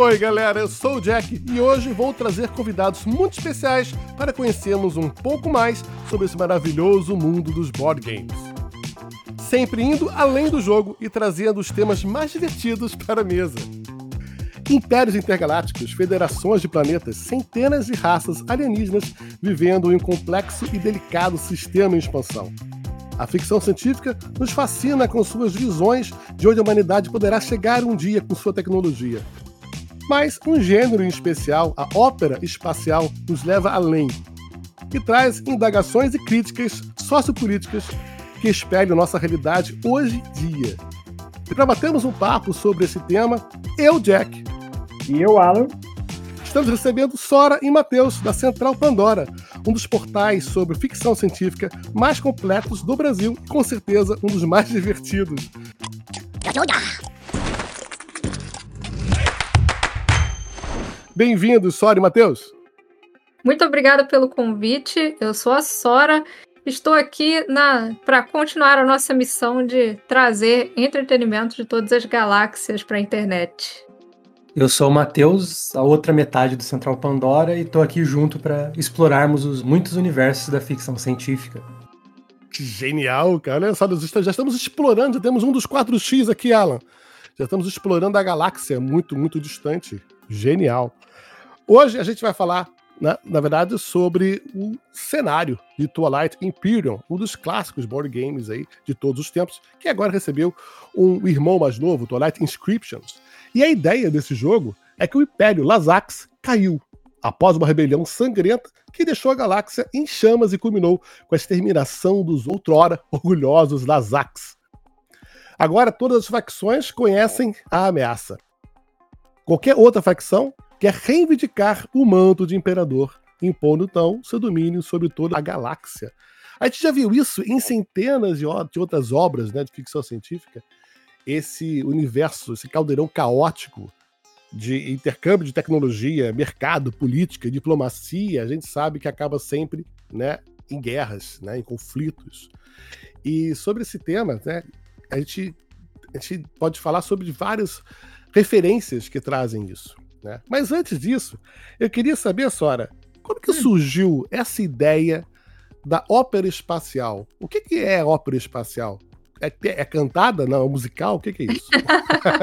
Oi, galera, eu sou o Jack e hoje vou trazer convidados muito especiais para conhecermos um pouco mais sobre esse maravilhoso mundo dos board games. Sempre indo além do jogo e trazendo os temas mais divertidos para a mesa. Impérios intergalácticos, federações de planetas, centenas de raças alienígenas vivendo em um complexo e delicado sistema em expansão. A ficção científica nos fascina com suas visões de onde a humanidade poderá chegar um dia com sua tecnologia. Mas um gênero em especial, a ópera espacial, nos leva além e traz indagações e críticas sociopolíticas que espelham nossa realidade hoje em dia. E para batermos um papo sobre esse tema, eu, Jack. E eu, Alan. Estamos recebendo Sora e Matheus, da Central Pandora, um dos portais sobre ficção científica mais completos do Brasil e, com certeza, um dos mais divertidos. Bem-vindos, Sora e Matheus. Muito obrigada pelo convite. Eu sou a Sora. Estou aqui para continuar a nossa missão de trazer entretenimento de todas as galáxias para a internet. Eu sou o Matheus, a outra metade do Central Pandora, e estou aqui junto para explorarmos os muitos universos da ficção científica. Que genial, cara. Olha só, já estamos explorando, já temos um dos 4X aqui, Alan. Já estamos explorando a galáxia muito, muito distante. Genial. Hoje a gente vai falar, né, na verdade, sobre o cenário de Twilight Imperium, um dos clássicos board games aí de todos os tempos, que agora recebeu um irmão mais novo, Twilight Inscriptions. E a ideia desse jogo é que o Império Lazax caiu após uma rebelião sangrenta que deixou a galáxia em chamas e culminou com a exterminação dos outrora orgulhosos Lazax. Agora todas as facções conhecem a ameaça. Qualquer outra facção quer reivindicar o manto de imperador, impondo então seu domínio sobre toda a galáxia. A gente já viu isso em centenas de outras obras né, de ficção científica. Esse universo, esse caldeirão caótico de intercâmbio de tecnologia, mercado, política, diplomacia, a gente sabe que acaba sempre né, em guerras, né, em conflitos. E sobre esse tema, né, a, gente, a gente pode falar sobre várias referências que trazem isso. Né? Mas antes disso, eu queria saber, Sora, como que hum. surgiu essa ideia da ópera espacial? O que, que é ópera espacial? É, é, cantada? Não, é musical? O que, que é isso?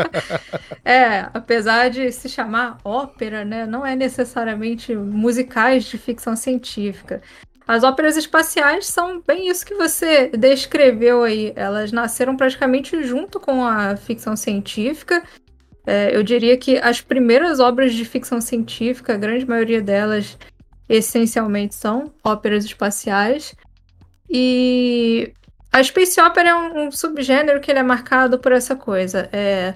é, apesar de se chamar ópera, né, não é necessariamente musicais de ficção científica. As óperas espaciais são bem isso que você descreveu aí. Elas nasceram praticamente junto com a ficção científica é, eu diria que as primeiras obras de ficção científica, a grande maioria delas, essencialmente são óperas espaciais. E a space opera é um, um subgênero que é marcado por essa coisa. É,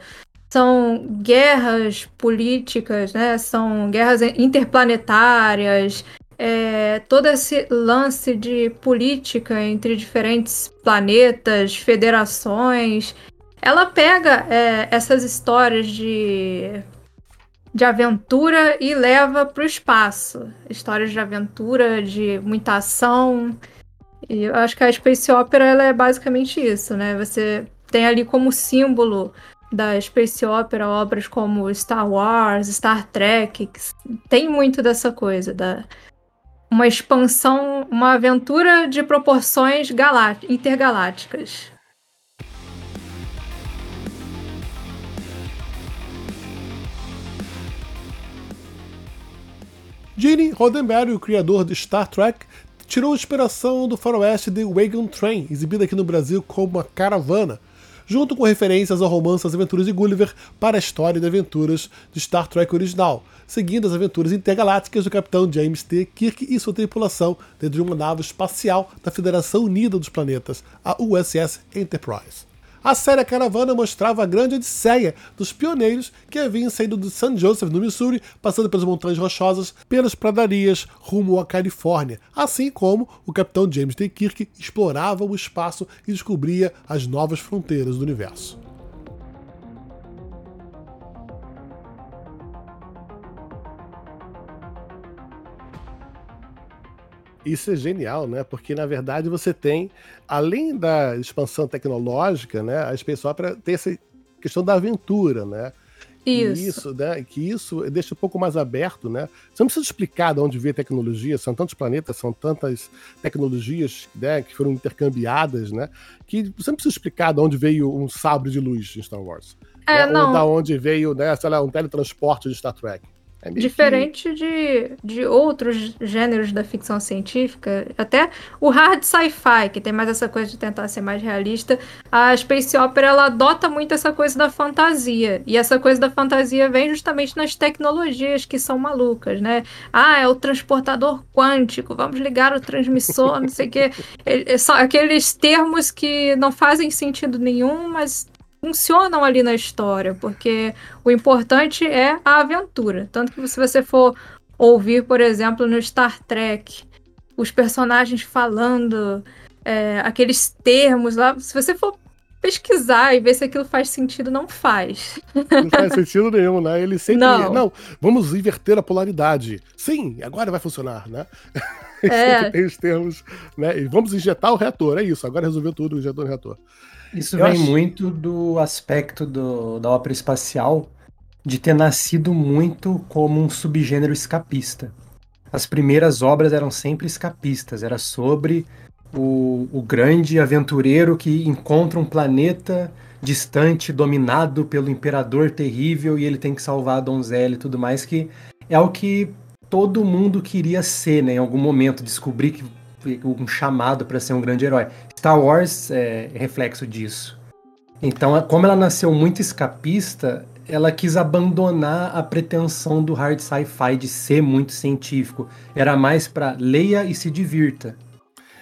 são guerras políticas, né? São guerras interplanetárias, é, todo esse lance de política entre diferentes planetas, federações. Ela pega é, essas histórias de, de aventura e leva para o espaço. Histórias de aventura, de muita ação. E eu acho que a Space Opera ela é basicamente isso, né? Você tem ali como símbolo da Space Opera obras como Star Wars, Star Trek, tem muito dessa coisa, da uma expansão, uma aventura de proporções intergalácticas. Gene Roddenberry, o criador de Star Trek, tirou inspiração do faroeste de Wagon Train, exibido aqui no Brasil como uma caravana, junto com referências ao romance As Aventuras de Gulliver para a história de aventuras de Star Trek original, seguindo as aventuras intergalácticas do capitão James T. Kirk e sua tripulação dentro de uma nave espacial da Federação Unida dos Planetas, a USS Enterprise. A série Caravana mostrava a grande odisseia dos pioneiros que haviam saído de St. Joseph, no Missouri, passando pelas montanhas rochosas, pelas pradarias rumo à Califórnia, assim como o capitão James T. Kirk explorava o espaço e descobria as novas fronteiras do universo. Isso é genial, né? Porque na verdade você tem, além da expansão tecnológica, né? A Space Opera tem essa questão da aventura, né? Isso. isso, né? Que isso deixa um pouco mais aberto, né? Você não precisa explicar de onde veio a tecnologia, são tantos planetas, são tantas tecnologias né, que foram intercambiadas, né? Que você não precisa explicar de onde veio um sabre de luz em Star Wars. É, né? Ou da onde veio, né, sei lá, um teletransporte de Star Trek. É Diferente que... de, de outros gêneros da ficção científica, até o hard sci-fi, que tem mais essa coisa de tentar ser mais realista, a space opera ela adota muito essa coisa da fantasia. E essa coisa da fantasia vem justamente nas tecnologias que são malucas, né? Ah, é o transportador quântico, vamos ligar o transmissor, não sei o quê. É, é aqueles termos que não fazem sentido nenhum, mas funcionam ali na história, porque o importante é a aventura. Tanto que se você for ouvir, por exemplo, no Star Trek, os personagens falando é, aqueles termos lá, se você for pesquisar e ver se aquilo faz sentido, não faz. Não faz sentido nenhum, né? Ele sempre. Não, não vamos inverter a polaridade. Sim, agora vai funcionar, né? É. tem os termos, né? E vamos injetar o reator, é isso. Agora resolveu tudo, injetou o reator. Isso Eu vem acho... muito do aspecto do, da ópera espacial de ter nascido muito como um subgênero escapista. As primeiras obras eram sempre escapistas, era sobre o, o grande aventureiro que encontra um planeta distante, dominado pelo imperador terrível, e ele tem que salvar a donzela e tudo mais, que é o que todo mundo queria ser, né? Em algum momento, descobrir que um chamado para ser um grande herói. Star Wars é reflexo disso. Então, como ela nasceu muito escapista, ela quis abandonar a pretensão do hard sci-fi de ser muito científico. Era mais para leia e se divirta.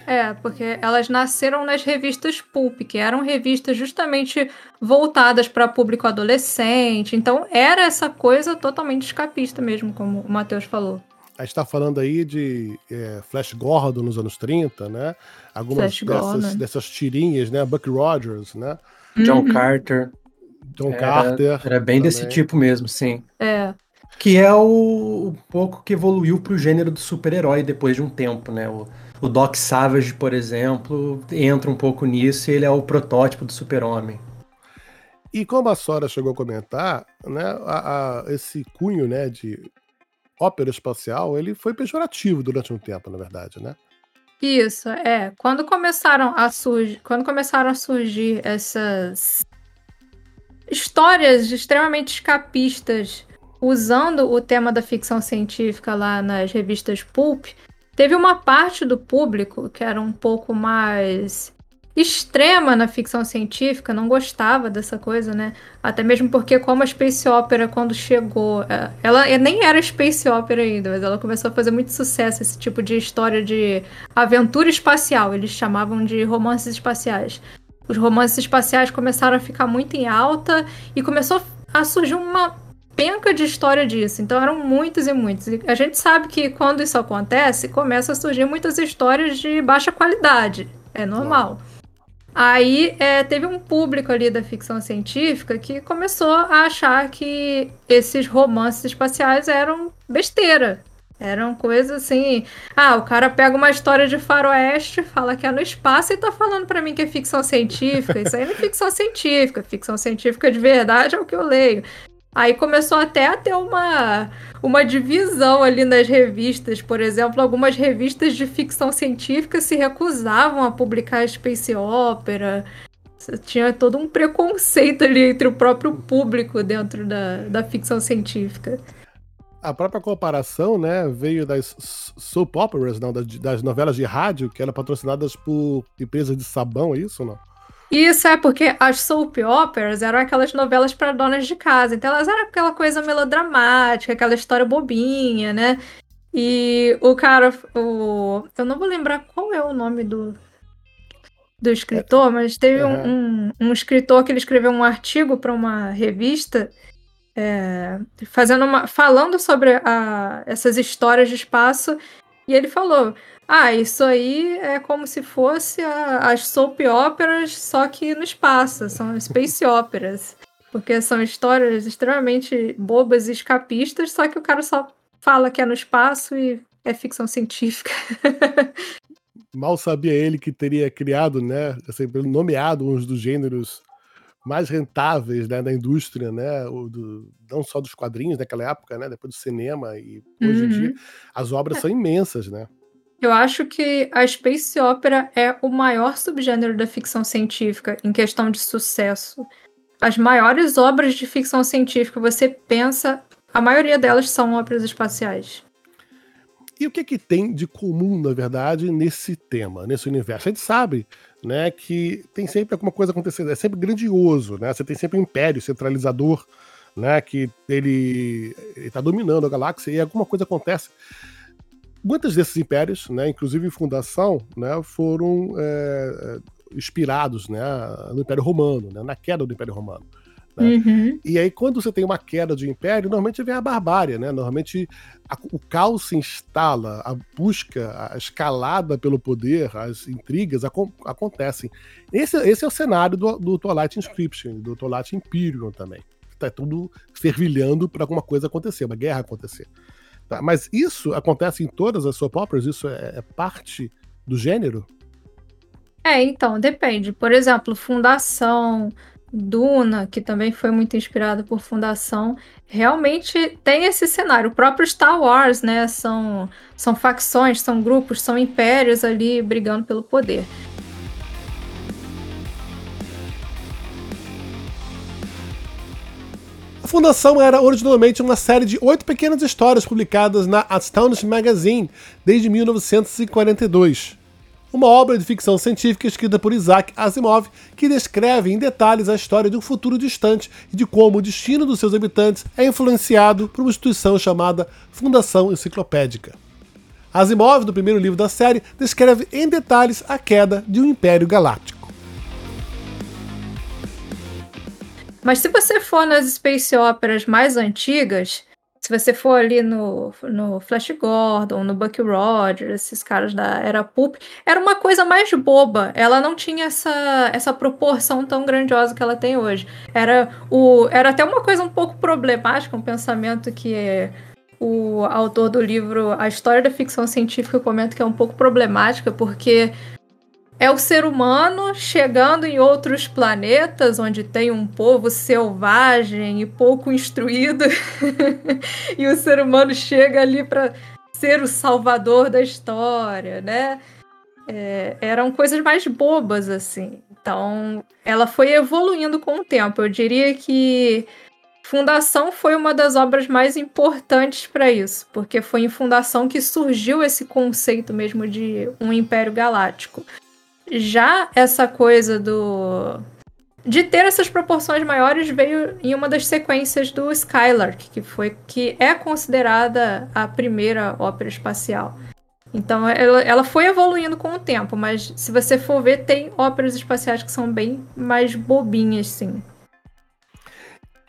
É, porque elas nasceram nas revistas Pulp, que eram revistas justamente voltadas para público adolescente. Então era essa coisa totalmente escapista mesmo, como o Matheus falou a gente está falando aí de é, Flash Gordon nos anos 30, né? Algumas dessas, dessas, tirinhas, né? Buck Rogers, né? John uhum. Carter. John era, Carter. Era bem também. desse tipo mesmo, sim. É. Que é o, o pouco que evoluiu para o gênero do super-herói depois de um tempo, né? O, o Doc Savage, por exemplo, entra um pouco nisso e ele é o protótipo do super-homem. E como a Sora chegou a comentar, né, a, a, esse cunho né, de ópera espacial, ele foi pejorativo durante um tempo, na verdade, né? Isso, é. Quando começaram a surgir, quando começaram a surgir essas histórias extremamente escapistas usando o tema da ficção científica lá nas revistas pulp, teve uma parte do público que era um pouco mais extrema na ficção científica, não gostava dessa coisa, né? Até mesmo porque, como a Space Opera, quando chegou, é, ela nem era Space Opera ainda, mas ela começou a fazer muito sucesso esse tipo de história de aventura espacial, eles chamavam de romances espaciais. Os romances espaciais começaram a ficar muito em alta e começou a surgir uma penca de história disso. Então eram muitos e muitos. E a gente sabe que quando isso acontece, começa a surgir muitas histórias de baixa qualidade. É normal. Aí é, teve um público ali da ficção científica que começou a achar que esses romances espaciais eram besteira. Eram coisas assim. Ah, o cara pega uma história de faroeste, fala que é no espaço e tá falando para mim que é ficção científica. Isso aí não é ficção científica. Ficção científica de verdade é o que eu leio. Aí começou até a ter uma, uma divisão ali nas revistas. Por exemplo, algumas revistas de ficção científica se recusavam a publicar Space Opera. Tinha todo um preconceito ali entre o próprio público dentro da, da ficção científica. A própria comparação, né, veio das soap operas, não, das, das novelas de rádio, que eram patrocinadas por empresas de sabão, é isso, não? Isso é porque as soap operas eram aquelas novelas para donas de casa. Então elas eram aquela coisa melodramática, aquela história bobinha, né? E o cara, o, eu não vou lembrar qual é o nome do, do escritor, mas teve um, um, um escritor que ele escreveu um artigo para uma revista é, fazendo uma, falando sobre a, essas histórias de espaço e ele falou: ah, isso aí é como se fosse a, as soap operas, só que no espaço, são space operas. Porque são histórias extremamente bobas e escapistas, só que o cara só fala que é no espaço e é ficção científica. Mal sabia ele que teria criado, né, assim, nomeado uns dos gêneros mais rentáveis né, da indústria, né, do, não só dos quadrinhos naquela época, né, depois do cinema e hoje em dia, uhum. as obras é. são imensas, né? Eu acho que a space opera é o maior subgênero da ficção científica em questão de sucesso. As maiores obras de ficção científica, você pensa, a maioria delas são óperas espaciais. E o que, que tem de comum, na verdade, nesse tema, nesse universo? A gente sabe né, que tem sempre alguma coisa acontecendo, é sempre grandioso, né? Você tem sempre um império centralizador, né, que ele está dominando a galáxia e alguma coisa acontece. Muitos desses impérios, né, inclusive fundação, né, foram é, inspirados né, no Império Romano, né, na queda do Império Romano. Né? Uhum. E aí, quando você tem uma queda de império, normalmente vem a barbárie, né? Normalmente a, o caos se instala, a busca, a escalada pelo poder, as intrigas acontecem. Esse, esse, é o cenário do, do Twilight Inscription, do Twilight Imperium também. Está tudo fervilhando para alguma coisa acontecer, uma guerra acontecer. Tá? Mas isso acontece em todas as soap operas? Isso é, é parte do gênero? É, então, depende. Por exemplo, Fundação, Duna, que também foi muito inspirado por Fundação, realmente tem esse cenário. O próprio Star Wars, né? São, são facções, são grupos, são impérios ali brigando pelo poder. Fundação era originalmente uma série de oito pequenas histórias publicadas na Astonishing Magazine desde 1942 uma obra de ficção científica escrita por Isaac Asimov que descreve em detalhes a história de um futuro distante e de como o destino dos seus habitantes é influenciado por uma instituição chamada Fundação Enciclopédica. Asimov, no primeiro livro da série, descreve em detalhes a queda de um império galáctico. Mas se você for nas space operas mais antigas, se você for ali no, no Flash Gordon, no Bucky Rogers, esses caras da era Pulp, era uma coisa mais boba. Ela não tinha essa, essa proporção tão grandiosa que ela tem hoje. Era, o, era até uma coisa um pouco problemática, um pensamento que o autor do livro A História da Ficção Científica comenta que é um pouco problemática, porque é o ser humano chegando em outros planetas onde tem um povo selvagem e pouco instruído. e o ser humano chega ali para ser o salvador da história, né? É, eram coisas mais bobas, assim. Então, ela foi evoluindo com o tempo. Eu diria que Fundação foi uma das obras mais importantes para isso, porque foi em Fundação que surgiu esse conceito mesmo de um império galáctico. Já essa coisa do. De ter essas proporções maiores veio em uma das sequências do Skylark, que foi que é considerada a primeira ópera espacial. Então ela, ela foi evoluindo com o tempo, mas se você for ver, tem óperas espaciais que são bem mais bobinhas, sim.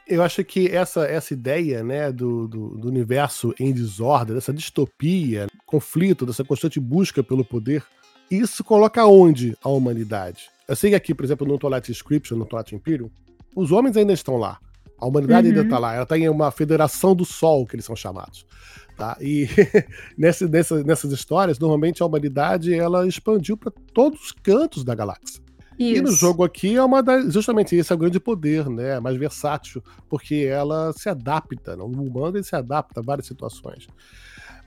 Eu acho que essa, essa ideia né, do, do, do universo em desordem, dessa distopia, conflito, dessa constante busca pelo poder, isso coloca onde a humanidade? Eu sei que aqui, por exemplo, no Twilight Inscription, no Twilight Imperium, os homens ainda estão lá. A humanidade uhum. ainda está lá. Ela está em uma federação do sol, que eles são chamados. Tá? E nessa, nessa, nessas histórias, normalmente a humanidade ela expandiu para todos os cantos da galáxia. Isso. E no jogo aqui é uma das, justamente esse é o grande poder, né? Mais versátil, porque ela se adapta, né? o humano ele se adapta a várias situações.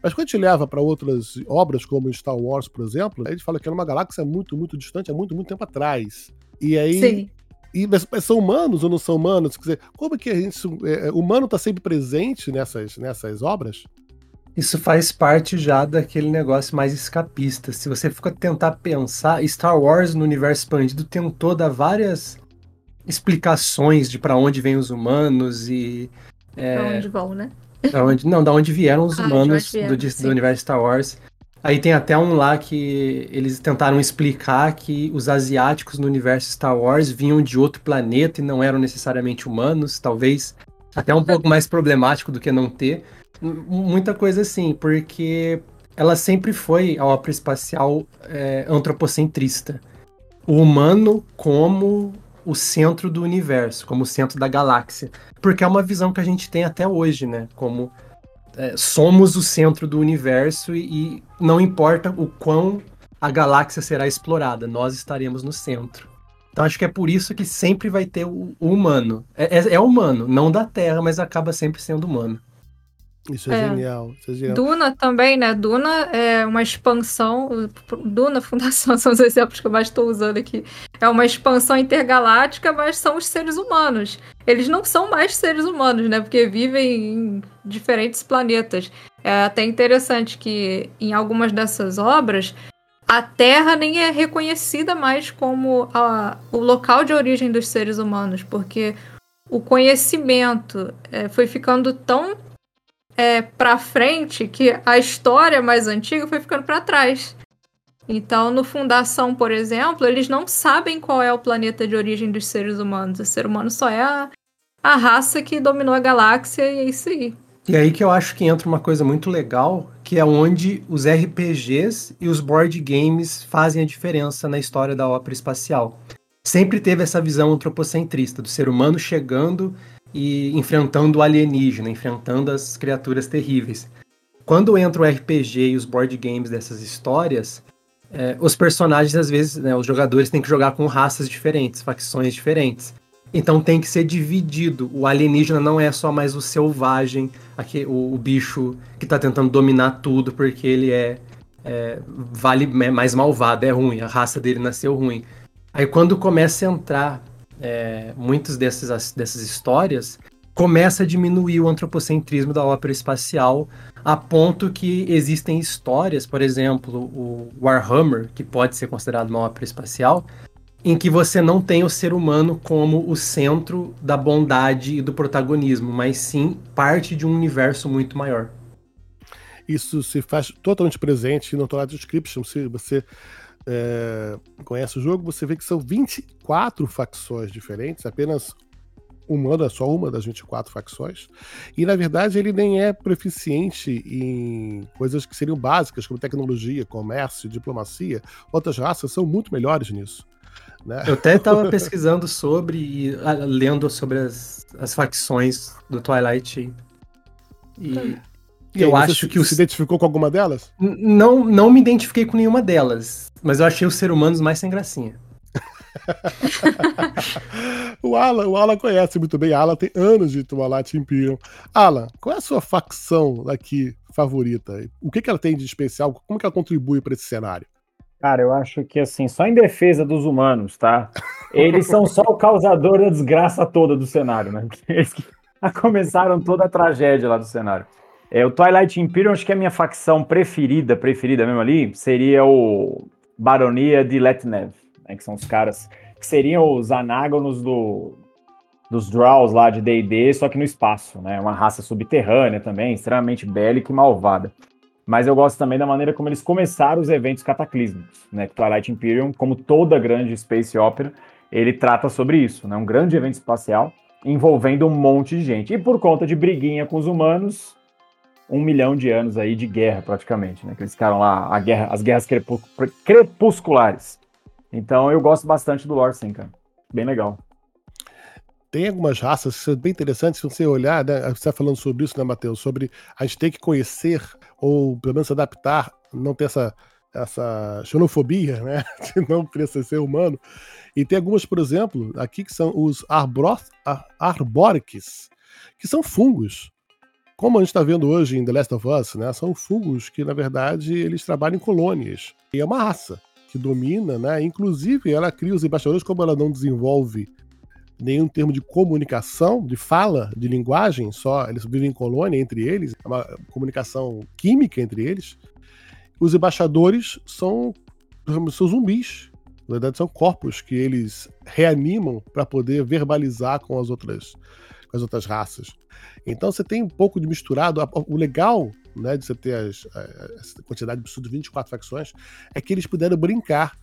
Mas quando a gente leva para outras obras, como Star Wars, por exemplo, a gente fala que era uma galáxia muito, muito distante, há muito, muito tempo atrás. E aí. Sim. E, mas, mas são humanos ou não são humanos? Quer dizer, como que a gente. É, é humano está sempre presente nessas, nessas obras? Isso faz parte já daquele negócio mais escapista. Se você for tentar pensar, Star Wars no universo expandido tentou dar várias explicações de para onde vêm os humanos e. É, pra onde vão, né? Da onde, não, da onde vieram os ah, humanos vieram, do, do universo Star Wars. Aí tem até um lá que eles tentaram explicar que os asiáticos no universo Star Wars vinham de outro planeta e não eram necessariamente humanos, talvez até um pouco mais problemático do que não ter. Muita coisa assim, porque ela sempre foi a ópera espacial é, antropocentrista. O humano como o centro do universo, como o centro da galáxia. Porque é uma visão que a gente tem até hoje, né? Como é, somos o centro do universo e, e, não importa o quão a galáxia será explorada, nós estaremos no centro. Então acho que é por isso que sempre vai ter o, o humano. É, é, é, humano, não da Terra, mas acaba sempre sendo humano. Isso é, é, genial, isso é, genial. Duna também, né? Duna é uma expansão. Duna, Fundação, são os exemplos que eu mais estou usando aqui. É uma expansão intergaláctica, mas são os seres humanos. Eles não são mais seres humanos, né? Porque vivem em diferentes planetas. É até interessante que em algumas dessas obras a Terra nem é reconhecida mais como a, o local de origem dos seres humanos, porque o conhecimento é, foi ficando tão é, para frente que a história mais antiga foi ficando para trás. Então, no Fundação, por exemplo, eles não sabem qual é o planeta de origem dos seres humanos. O ser humano só é a, a raça que dominou a galáxia e é isso aí. E aí que eu acho que entra uma coisa muito legal, que é onde os RPGs e os board games fazem a diferença na história da ópera espacial. Sempre teve essa visão antropocentrista do ser humano chegando e enfrentando o alienígena, enfrentando as criaturas terríveis. Quando entra o RPG e os board games dessas histórias, é, os personagens, às vezes, né, os jogadores têm que jogar com raças diferentes, facções diferentes. Então tem que ser dividido. O alienígena não é só mais o selvagem, aqui, o, o bicho que está tentando dominar tudo porque ele é, é vale é mais malvado, é ruim, a raça dele nasceu ruim. Aí quando começa a entrar é, muitas dessas, dessas histórias, começa a diminuir o antropocentrismo da ópera espacial, a ponto que existem histórias, por exemplo, o Warhammer, que pode ser considerado uma ópera espacial, em que você não tem o ser humano como o centro da bondade e do protagonismo, mas sim parte de um universo muito maior. Isso se faz totalmente presente no Twilight Description. Se você é, conhece o jogo, você vê que são 24 facções diferentes, apenas humano é só uma das 24 facções. E na verdade ele nem é proficiente em coisas que seriam básicas, como tecnologia, comércio, diplomacia. Outras raças são muito melhores nisso. Né? Eu até estava pesquisando sobre e lendo sobre as, as facções do Twilight. E, e eu acho que. Você se identificou com alguma delas? Não, não me identifiquei com nenhuma delas. Mas eu achei os seres humanos mais sem gracinha. o Alan, o Alan conhece muito bem. Alan tem anos de Twilight Imperium. Alan, qual é a sua facção aqui favorita? O que, que ela tem de especial? Como que ela contribui para esse cenário? Cara, eu acho que assim, só em defesa dos humanos, tá? Eles são só o causador da desgraça toda do cenário, né? Eles que começaram toda a tragédia lá do cenário. É, o Twilight Imperium, acho que é a minha facção preferida, preferida mesmo ali, seria o Baronia de Letnev, né? Que são os caras que seriam os anágonos do, dos Draws lá de D&D, só que no espaço, né? Uma raça subterrânea também, extremamente bélica e malvada. Mas eu gosto também da maneira como eles começaram os eventos cataclísmicos, né? Twilight Imperium, como toda grande space opera, ele trata sobre isso, né? Um grande evento espacial envolvendo um monte de gente. E por conta de briguinha com os humanos, um milhão de anos aí de guerra, praticamente, né? Que eles ficaram lá, a guerra, as guerras crepusculares. Então eu gosto bastante do lore, sim, cara. Bem legal. Tem algumas raças que são bem interessantes, se você olhar, né? Você está falando sobre isso, né, Matheus? Sobre a gente ter que conhecer ou pelo menos adaptar, não ter essa, essa xenofobia, né? De não precisa ser humano. E tem algumas, por exemplo, aqui que são os arbroth, que são fungos. Como a gente está vendo hoje em The Last of Us, né? São fungos que, na verdade, eles trabalham em colônias. E é uma raça que domina, né? Inclusive, ela cria os embaixadores, como ela não desenvolve nenhum termo de comunicação, de fala, de linguagem, só eles vivem em colônia entre eles, é uma comunicação química entre eles. Os embaixadores são, são zumbis. Na verdade, são corpos que eles reanimam para poder verbalizar com as outras com as outras raças. Então você tem um pouco de misturado. O legal né, de você ter as, essa quantidade absurda de 24 facções é que eles puderam brincar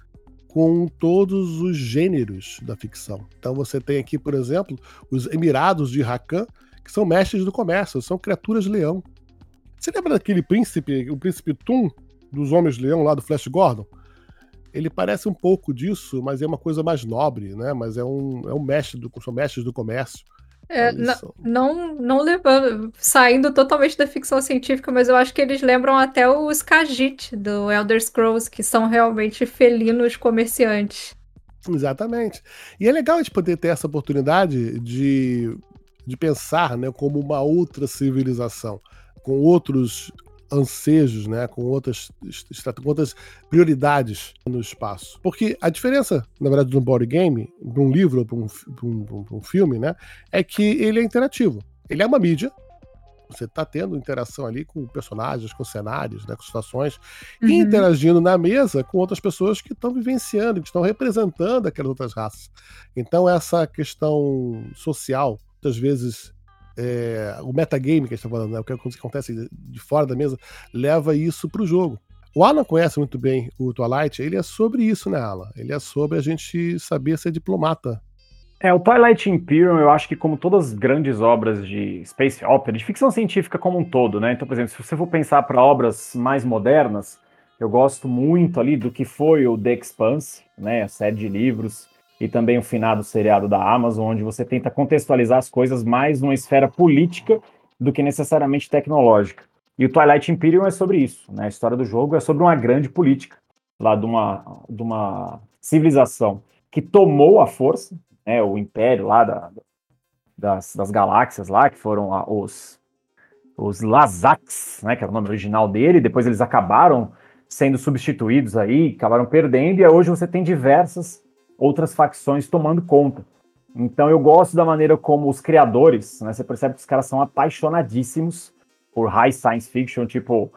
com todos os gêneros da ficção. Então você tem aqui, por exemplo, os Emirados de Rakan, que são mestres do comércio, são criaturas leão. Você lembra daquele príncipe, o príncipe Tum, dos Homens-Leão lá do Flash Gordon? Ele parece um pouco disso, mas é uma coisa mais nobre, né? Mas é um, é um mestre do, são mestres do comércio. É, não, não levando, saindo totalmente da ficção científica, mas eu acho que eles lembram até os Khajiit do Elder Scrolls, que são realmente felinos comerciantes. Exatamente. E é legal a gente poder ter essa oportunidade de, de pensar né, como uma outra civilização, com outros ansejos, né, com outras, com outras prioridades no espaço. Porque a diferença, na verdade, de um board game, de um livro para um, um, um, filme, né, é que ele é interativo. Ele é uma mídia, você está tendo interação ali com personagens, com cenários, né, com situações, uhum. e interagindo na mesa com outras pessoas que estão vivenciando, que estão representando aquelas outras raças. Então, essa questão social, muitas vezes é, o metagame que a gente está falando, né, o que acontece de fora da mesa, leva isso para o jogo. O Alan conhece muito bem o Twilight, ele é sobre isso, né, Alan? Ele é sobre a gente saber ser diplomata é, o Twilight Imperium, eu acho que como todas as grandes obras de space opera, de ficção científica como um todo, né? Então, por exemplo, se você for pensar para obras mais modernas, eu gosto muito ali do que foi o The Expanse, né? A série de livros e também o finado seriado da Amazon, onde você tenta contextualizar as coisas mais numa esfera política do que necessariamente tecnológica. E o Twilight Imperium é sobre isso, né? A história do jogo é sobre uma grande política lá de uma, de uma civilização que tomou a força, né, o império lá da, das, das galáxias lá, que foram a, os, os Lazaks, né, que era o nome original dele, depois eles acabaram sendo substituídos aí, acabaram perdendo, e hoje você tem diversas outras facções tomando conta. Então eu gosto da maneira como os criadores, né, você percebe que os caras são apaixonadíssimos por high science fiction, tipo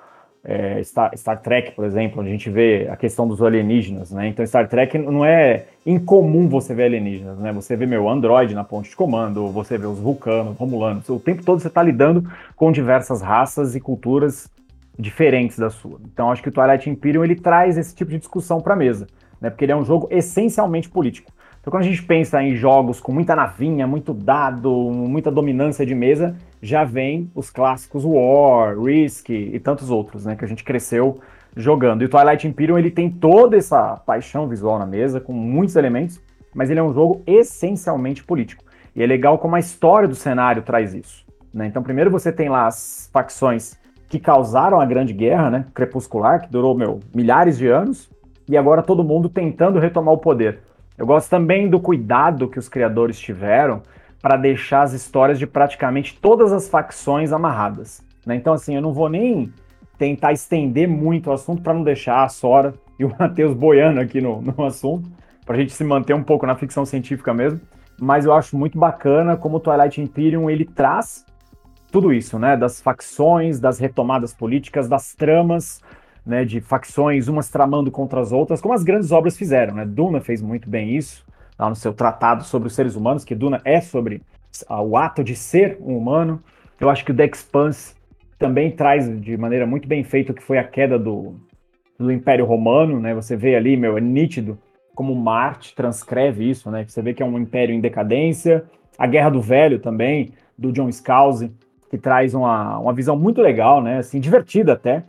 é, Star, Star, Trek, por exemplo, onde a gente vê a questão dos alienígenas, né? Então, Star Trek não é incomum você ver alienígenas, né? Você vê meu Android na ponte de comando, você vê os vulcanos, romulanos, o tempo todo você está lidando com diversas raças e culturas diferentes da sua. Então, acho que o Twilight Imperium ele traz esse tipo de discussão para a mesa, né? Porque ele é um jogo essencialmente político. Então, quando a gente pensa em jogos com muita navinha, muito dado, muita dominância de mesa, já vem os clássicos War, Risk e tantos outros, né, que a gente cresceu jogando. E Twilight Imperium ele tem toda essa paixão visual na mesa, com muitos elementos, mas ele é um jogo essencialmente político. E é legal como a história do cenário traz isso. Né? Então, primeiro você tem lá as facções que causaram a Grande Guerra, né, crepuscular, que durou meu, milhares de anos, e agora todo mundo tentando retomar o poder. Eu gosto também do cuidado que os criadores tiveram para deixar as histórias de praticamente todas as facções amarradas. Né? Então, assim, eu não vou nem tentar estender muito o assunto para não deixar a Sora e o Matheus boiando aqui no, no assunto, para a gente se manter um pouco na ficção científica mesmo. Mas eu acho muito bacana como o Twilight Imperium ele traz tudo isso, né? Das facções, das retomadas políticas, das tramas, né, de facções, umas tramando contra as outras, como as grandes obras fizeram. Né? Duna fez muito bem isso, lá no seu tratado sobre os seres humanos, que Duna é sobre o ato de ser um humano. Eu acho que o The Expanse também traz de maneira muito bem feita o que foi a queda do, do Império Romano, né? Você vê ali, meu, é nítido como Marte transcreve isso, né? Você vê que é um império em decadência. A Guerra do Velho também, do John Scalzi, que traz uma, uma visão muito legal, né? Assim, divertida até,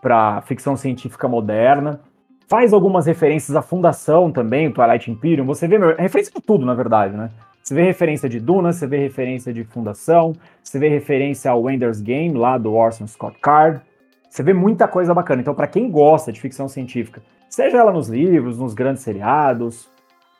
para ficção científica moderna. Faz algumas referências à Fundação também, o Twilight Imperium. Você vê é referência de tudo, na verdade, né? Você vê referência de Duna, você vê referência de Fundação, você vê referência ao Ender's Game, lá do Orson Scott Card. Você vê muita coisa bacana. Então, para quem gosta de ficção científica, seja ela nos livros, nos grandes seriados,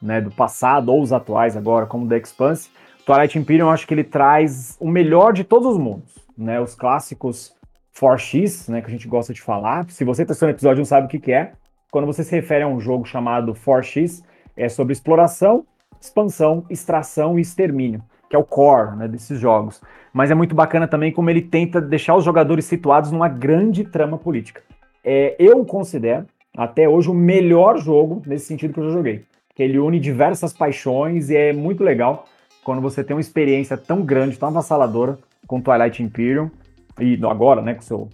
né, do passado ou os atuais agora, como The Expanse, Twilight Imperium, eu acho que ele traz o melhor de todos os mundos, né? Os clássicos 4X, né, que a gente gosta de falar. Se você está assistindo o episódio e não sabe o que, que é, quando você se refere a um jogo chamado 4X, é sobre exploração, expansão, extração e extermínio, que é o core né, desses jogos. Mas é muito bacana também como ele tenta deixar os jogadores situados numa grande trama política. É, eu considero, até hoje, o melhor jogo nesse sentido que eu já joguei. Que ele une diversas paixões e é muito legal quando você tem uma experiência tão grande, tão avassaladora com Twilight Imperium e agora, né, com seu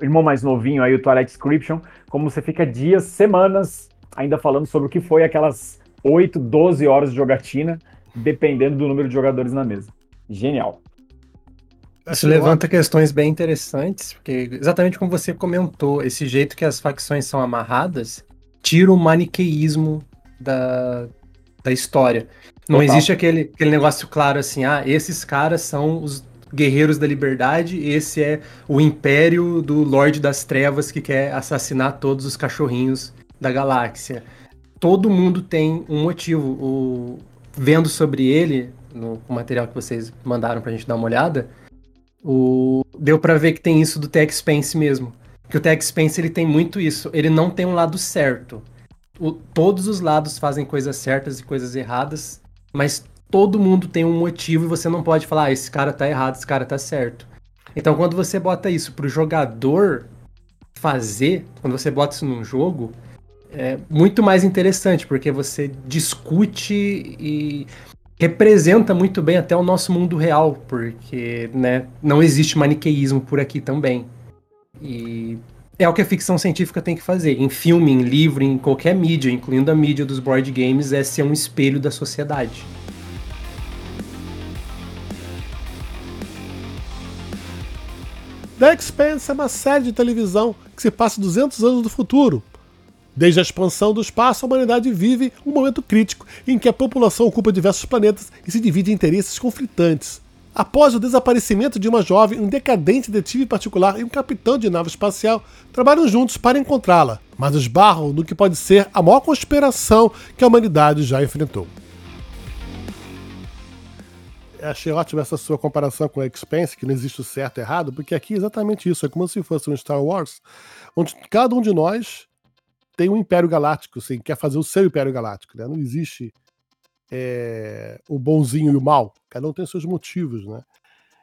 irmão mais novinho aí, o Twilight Inscription, como você fica dias, semanas ainda falando sobre o que foi aquelas 8, 12 horas de jogatina, dependendo do número de jogadores na mesa. Genial. Isso levanta questões bem interessantes, porque exatamente como você comentou, esse jeito que as facções são amarradas tira o maniqueísmo da, da história. Não Total. existe aquele, aquele negócio claro assim, ah, esses caras são os Guerreiros da Liberdade, esse é o império do Lorde das Trevas que quer assassinar todos os cachorrinhos da galáxia. todo mundo tem um motivo. O, vendo sobre ele, no material que vocês mandaram pra gente dar uma olhada, o, deu para ver que tem isso do Tech Spence mesmo. Que o Tech Spence ele tem muito isso. Ele não tem um lado certo. O, todos os lados fazem coisas certas e coisas erradas, mas todo mundo tem um motivo e você não pode falar, ah, esse cara tá errado, esse cara tá certo. Então quando você bota isso pro jogador fazer, quando você bota isso num jogo, é muito mais interessante, porque você discute e representa muito bem até o nosso mundo real, porque né, não existe maniqueísmo por aqui também. E é o que a ficção científica tem que fazer. Em filme, em livro, em qualquer mídia, incluindo a mídia dos board games, é ser um espelho da sociedade. The Expanse é uma série de televisão que se passa 200 anos do futuro, Desde a expansão do espaço, a humanidade vive um momento crítico em que a população ocupa diversos planetas e se divide em interesses conflitantes. Após o desaparecimento de uma jovem, um decadente detetive particular e um capitão de nave espacial trabalham juntos para encontrá-la, mas esbarram no que pode ser a maior conspiração que a humanidade já enfrentou. Achei ótima essa sua comparação com o Expense, que não existe o certo e errado, porque aqui é exatamente isso. É como se fosse um Star Wars, onde cada um de nós tem um Império Galáctico, assim, quer fazer o seu Império Galáctico, né? Não existe é, o bonzinho e o mal. Cada um tem seus motivos, né?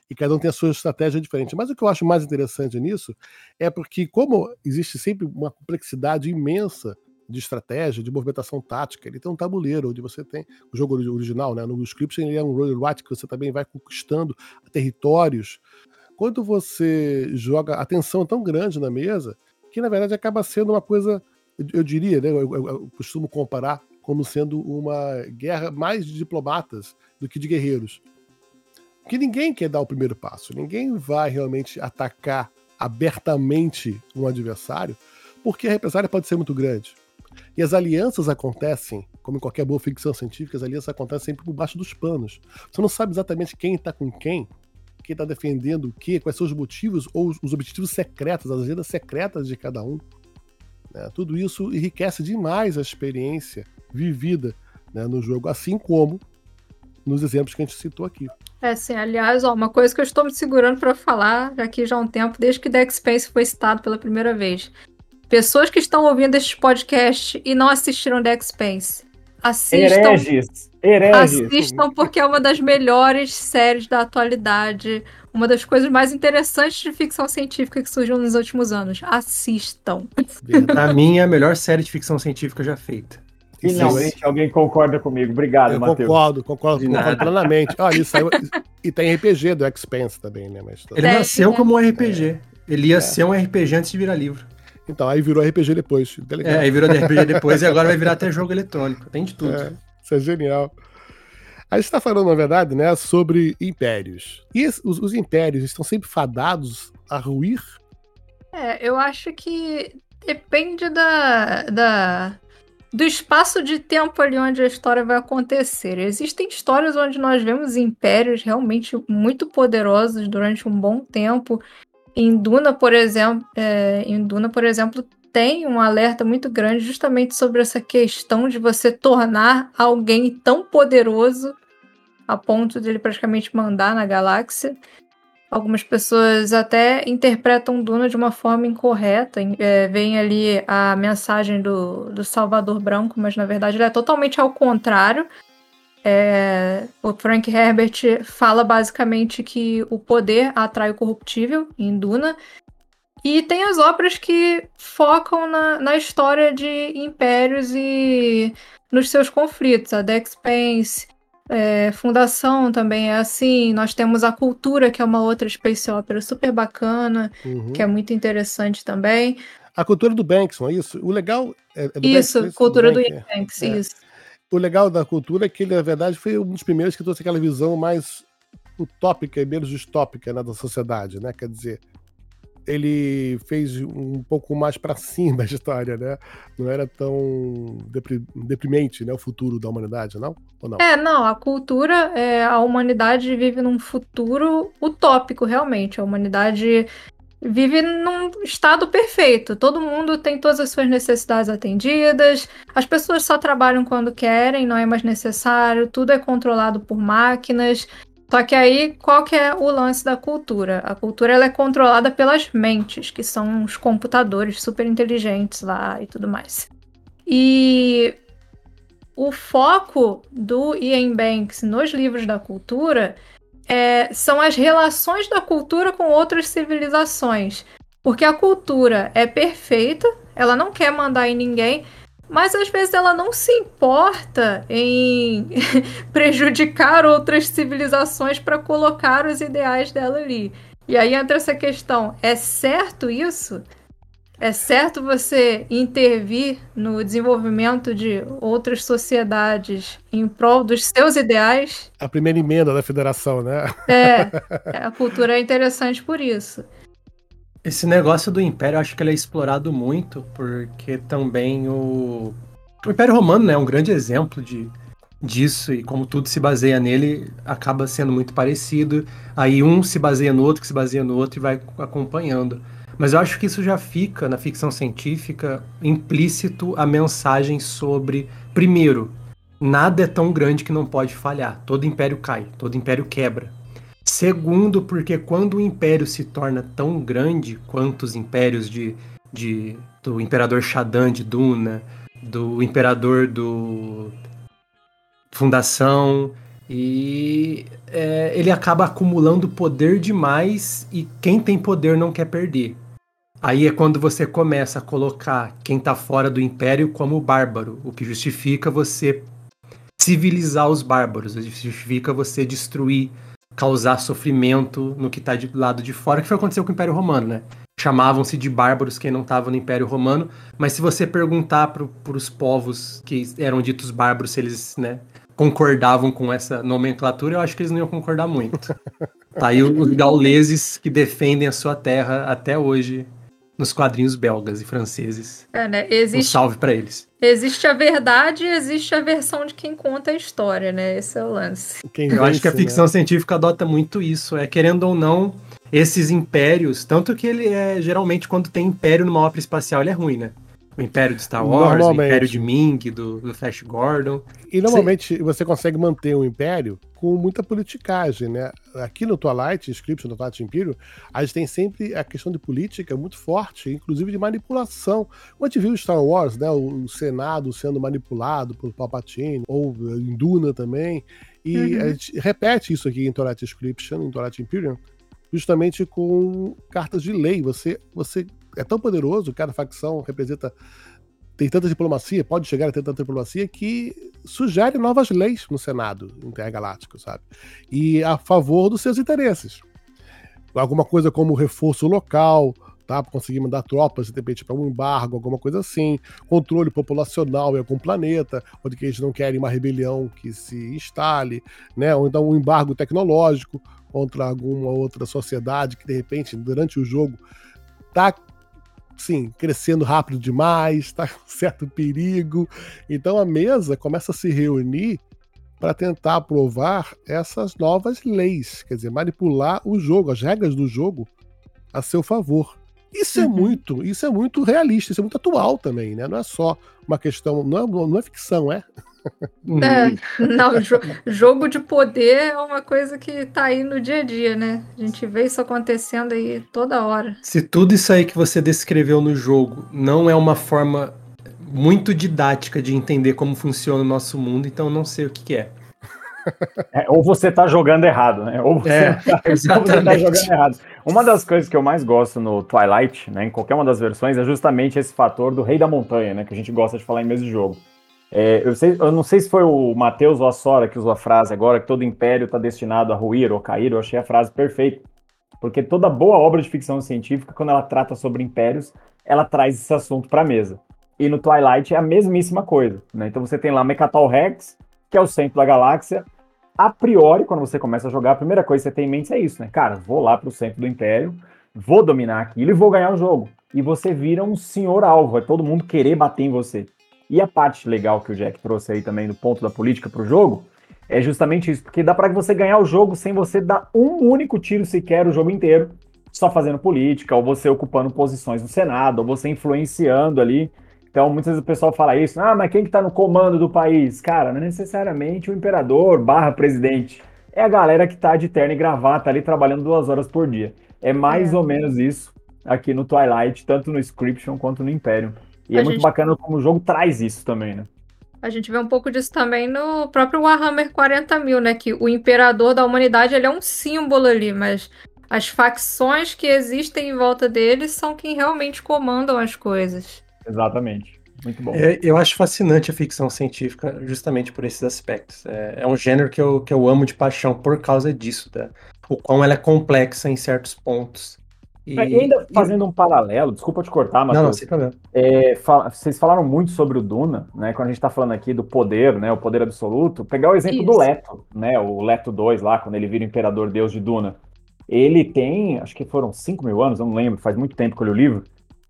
E cada um tem a sua estratégia diferente. Mas o que eu acho mais interessante nisso é porque, como existe sempre uma complexidade imensa de estratégia, de movimentação tática, ele tem um tabuleiro onde você tem o jogo original, né? No script ele é um roguelite que você também vai conquistando territórios. Quando você joga atenção tão grande na mesa, que na verdade acaba sendo uma coisa eu diria, né, eu, eu, eu, costumo comparar como sendo uma guerra mais de diplomatas do que de guerreiros. Porque ninguém quer dar o primeiro passo, ninguém vai realmente atacar abertamente um adversário, porque a represália pode ser muito grande. E as alianças acontecem, como em qualquer boa ficção científica, as alianças acontecem sempre por baixo dos panos. Você não sabe exatamente quem está com quem, quem está defendendo o quê, quais são os motivos ou os objetivos secretos, as agendas secretas de cada um. Né? Tudo isso enriquece demais a experiência vivida né, no jogo, assim como nos exemplos que a gente citou aqui. É, sim. Aliás, ó, uma coisa que eu estou me segurando para falar aqui já há um tempo, desde que Deck Space foi citado pela primeira vez. Pessoas que estão ouvindo este podcast e não assistiram Deck Space, assistam. Hereges. Hereges. Assistam porque é uma das melhores séries da atualidade uma das coisas mais interessantes de ficção científica que surgiu nos últimos anos. Assistam. Pra mim, é a melhor série de ficção científica já feita. Finalmente alguém concorda comigo. Obrigado, Matheus. Concordo, concordo, concordo plenamente. Ah, isso saiu, e tem RPG do Expense também, né? Mas, Ele nasceu como um RPG. Ele ia é. ser um RPG antes de virar livro. Então, aí virou RPG depois. É, aí virou RPG depois e agora vai virar até jogo eletrônico. Tem de tudo. É, isso é genial. A gente está falando, na verdade, né, sobre impérios. E os, os, impérios estão sempre fadados a ruir? É, eu acho que depende da, da, do espaço de tempo ali onde a história vai acontecer. Existem histórias onde nós vemos impérios realmente muito poderosos durante um bom tempo. Em Duna, por exemplo, é, em Duna, por exemplo, tem um alerta muito grande justamente sobre essa questão de você tornar alguém tão poderoso a ponto de ele praticamente mandar na galáxia. Algumas pessoas até interpretam Duna de uma forma incorreta, é, vem ali a mensagem do, do Salvador Branco, mas na verdade ele é totalmente ao contrário. É, o Frank Herbert fala basicamente que o poder atrai o corruptível em Duna. E tem as obras que focam na, na história de impérios e nos seus conflitos. A Dex Pence, é, Fundação também é assim. Nós temos a Cultura, que é uma outra space opera super bacana, uhum. que é muito interessante também. A cultura do Bankson, é isso? O legal é, é do Isso, Banks, cultura do, do Banks, é. isso. O legal da cultura é que ele, na verdade, foi um dos primeiros que trouxe aquela visão mais utópica e menos distópica né, da sociedade, né? Quer dizer, ele fez um pouco mais para cima a história, né? Não era tão deprimente, né? O futuro da humanidade, não? Ou não? É, não. A cultura, é, a humanidade vive num futuro utópico, realmente. A humanidade vive num estado perfeito. Todo mundo tem todas as suas necessidades atendidas, as pessoas só trabalham quando querem, não é mais necessário, tudo é controlado por máquinas. Só que aí, qual que é o lance da cultura? A cultura ela é controlada pelas mentes, que são os computadores super inteligentes lá e tudo mais. E o foco do Ian Banks nos livros da cultura é, são as relações da cultura com outras civilizações. Porque a cultura é perfeita, ela não quer mandar em ninguém, mas às vezes ela não se importa em prejudicar outras civilizações para colocar os ideais dela ali. E aí entra essa questão: é certo isso? É certo você intervir no desenvolvimento de outras sociedades em prol dos seus ideais? A primeira emenda da federação, né? É, a cultura é interessante por isso. Esse negócio do Império, eu acho que ele é explorado muito, porque também o, o Império Romano né, é um grande exemplo de, disso, e como tudo se baseia nele, acaba sendo muito parecido. Aí um se baseia no outro, que se baseia no outro e vai acompanhando. Mas eu acho que isso já fica na ficção científica implícito a mensagem sobre, primeiro, nada é tão grande que não pode falhar. Todo império cai, todo império quebra. Segundo, porque quando o império se torna tão grande quanto os impérios de, de do imperador Shadan de Duna, do imperador do Fundação, e é, ele acaba acumulando poder demais e quem tem poder não quer perder. Aí é quando você começa a colocar quem está fora do império como bárbaro, o que justifica você civilizar os bárbaros, justifica você destruir causar sofrimento no que está de lado de fora, que foi o que aconteceu com o Império Romano, né? Chamavam-se de bárbaros quem não estava no Império Romano, mas se você perguntar para os povos que eram ditos bárbaros se eles né, concordavam com essa nomenclatura, eu acho que eles não iam concordar muito. tá aí os gauleses que defendem a sua terra até hoje nos quadrinhos belgas e franceses. É, né? Existe, um salve para eles. Existe a verdade e existe a versão de quem conta a história, né? Esse é o lance. Quem Eu acho que a ficção né? científica adota muito isso. É querendo ou não, esses impérios, tanto que ele é geralmente quando tem império numa ópera espacial, ele é ruim, né? O Império de Star Wars, o Império de Ming, do, do Flash Gordon. E normalmente você... você consegue manter um império com muita politicagem, né? Aqui no Twilight Scription, no Twilight Imperium, a gente tem sempre a questão de política muito forte, inclusive de manipulação. Como a gente viu em Star Wars, né? O, Senado sendo manipulado por Palpatine, ou em Duna também. E uhum. a gente repete isso aqui em Twilight Scription, em Twilight Imperium, justamente com cartas de lei. Você, você é tão poderoso, cada facção representa. Tem tanta diplomacia, pode chegar a ter tanta diplomacia, que sugere novas leis no Senado intergaláctico, sabe? E a favor dos seus interesses. Alguma coisa como reforço local, tá? Para conseguir mandar tropas, de repente, para um embargo, alguma coisa assim, controle populacional em algum planeta, onde eles não querem uma rebelião que se instale, né? Ou então um embargo tecnológico contra alguma outra sociedade que, de repente, durante o jogo, tá sim, crescendo rápido demais, está com certo perigo. Então a mesa começa a se reunir para tentar aprovar essas novas leis, quer dizer, manipular o jogo, as regras do jogo a seu favor. Isso é uhum. é muito, isso é muito realista, isso é muito atual também, né? Não é só uma questão, não é, não é ficção, é. É, não, jo jogo de poder é uma coisa que tá aí no dia a dia, né? A gente vê isso acontecendo aí toda hora. Se tudo isso aí que você descreveu no jogo não é uma forma muito didática de entender como funciona o nosso mundo, então não sei o que, que é. é. ou você tá jogando errado, né? Ou você, é, tá, ou você tá jogando errado. Uma das coisas que eu mais gosto no Twilight, né, em qualquer uma das versões, é justamente esse fator do Rei da Montanha, né? Que a gente gosta de falar em mesa de jogo. É, eu, sei, eu, não sei se foi o Matheus ou a Sora que usou a frase agora, que todo império está destinado a ruir ou cair, eu achei a frase perfeita. Porque toda boa obra de ficção científica, quando ela trata sobre impérios, ela traz esse assunto para a mesa. E no Twilight é a mesmíssima coisa. Né? Então você tem lá Mechatol Rex, que é o centro da galáxia. A priori, quando você começa a jogar, a primeira coisa que você tem em mente é isso, né? Cara, vou lá para o centro do império, vou dominar aquilo e vou ganhar o jogo. E você vira um senhor alvo, é todo mundo querer bater em você. E a parte legal que o Jack trouxe aí também no ponto da política para o jogo é justamente isso, porque dá para você ganhar o jogo sem você dar um único tiro sequer o jogo inteiro. só fazendo política, ou você ocupando posições no Senado, ou você influenciando ali. Então, muitas vezes o pessoal fala isso, ah, mas quem que tá no comando do país? Cara, não é necessariamente o imperador barra presidente. É a galera que tá de terno e gravata ali trabalhando duas horas por dia. É mais É. ou menos isso aqui no Twilight, tanto no Scription quanto no Imperium. E A é muito gente- bacana como o jogo traz isso também, né? A gente vê um pouco disso também no próprio Warhammer 40 mil, né? Que o imperador da humanidade ele é um símbolo ali, mas as facções que existem em volta dele são quem realmente comandam as coisas. Exatamente. Muito bom. É, eu acho fascinante a ficção científica justamente por esses aspectos. É, é um gênero que eu, que eu amo de paixão por causa disso, tá? o quão ela é complexa em certos pontos. E, E ainda fazendo um paralelo, desculpa te cortar, Não, não, Matheus. sem problema. É, fala- vocês falaram muito sobre o Duna, né? Quando a gente tá falando aqui do poder, né? O poder absoluto. Pegar o exemplo do Isso. Leto, né? O Leto 2 lá, quando ele vira o imperador deus de Duna. Ele tem, acho que foram 5 mil anos, eu não lembro, faz muito tempo que eu li o livro.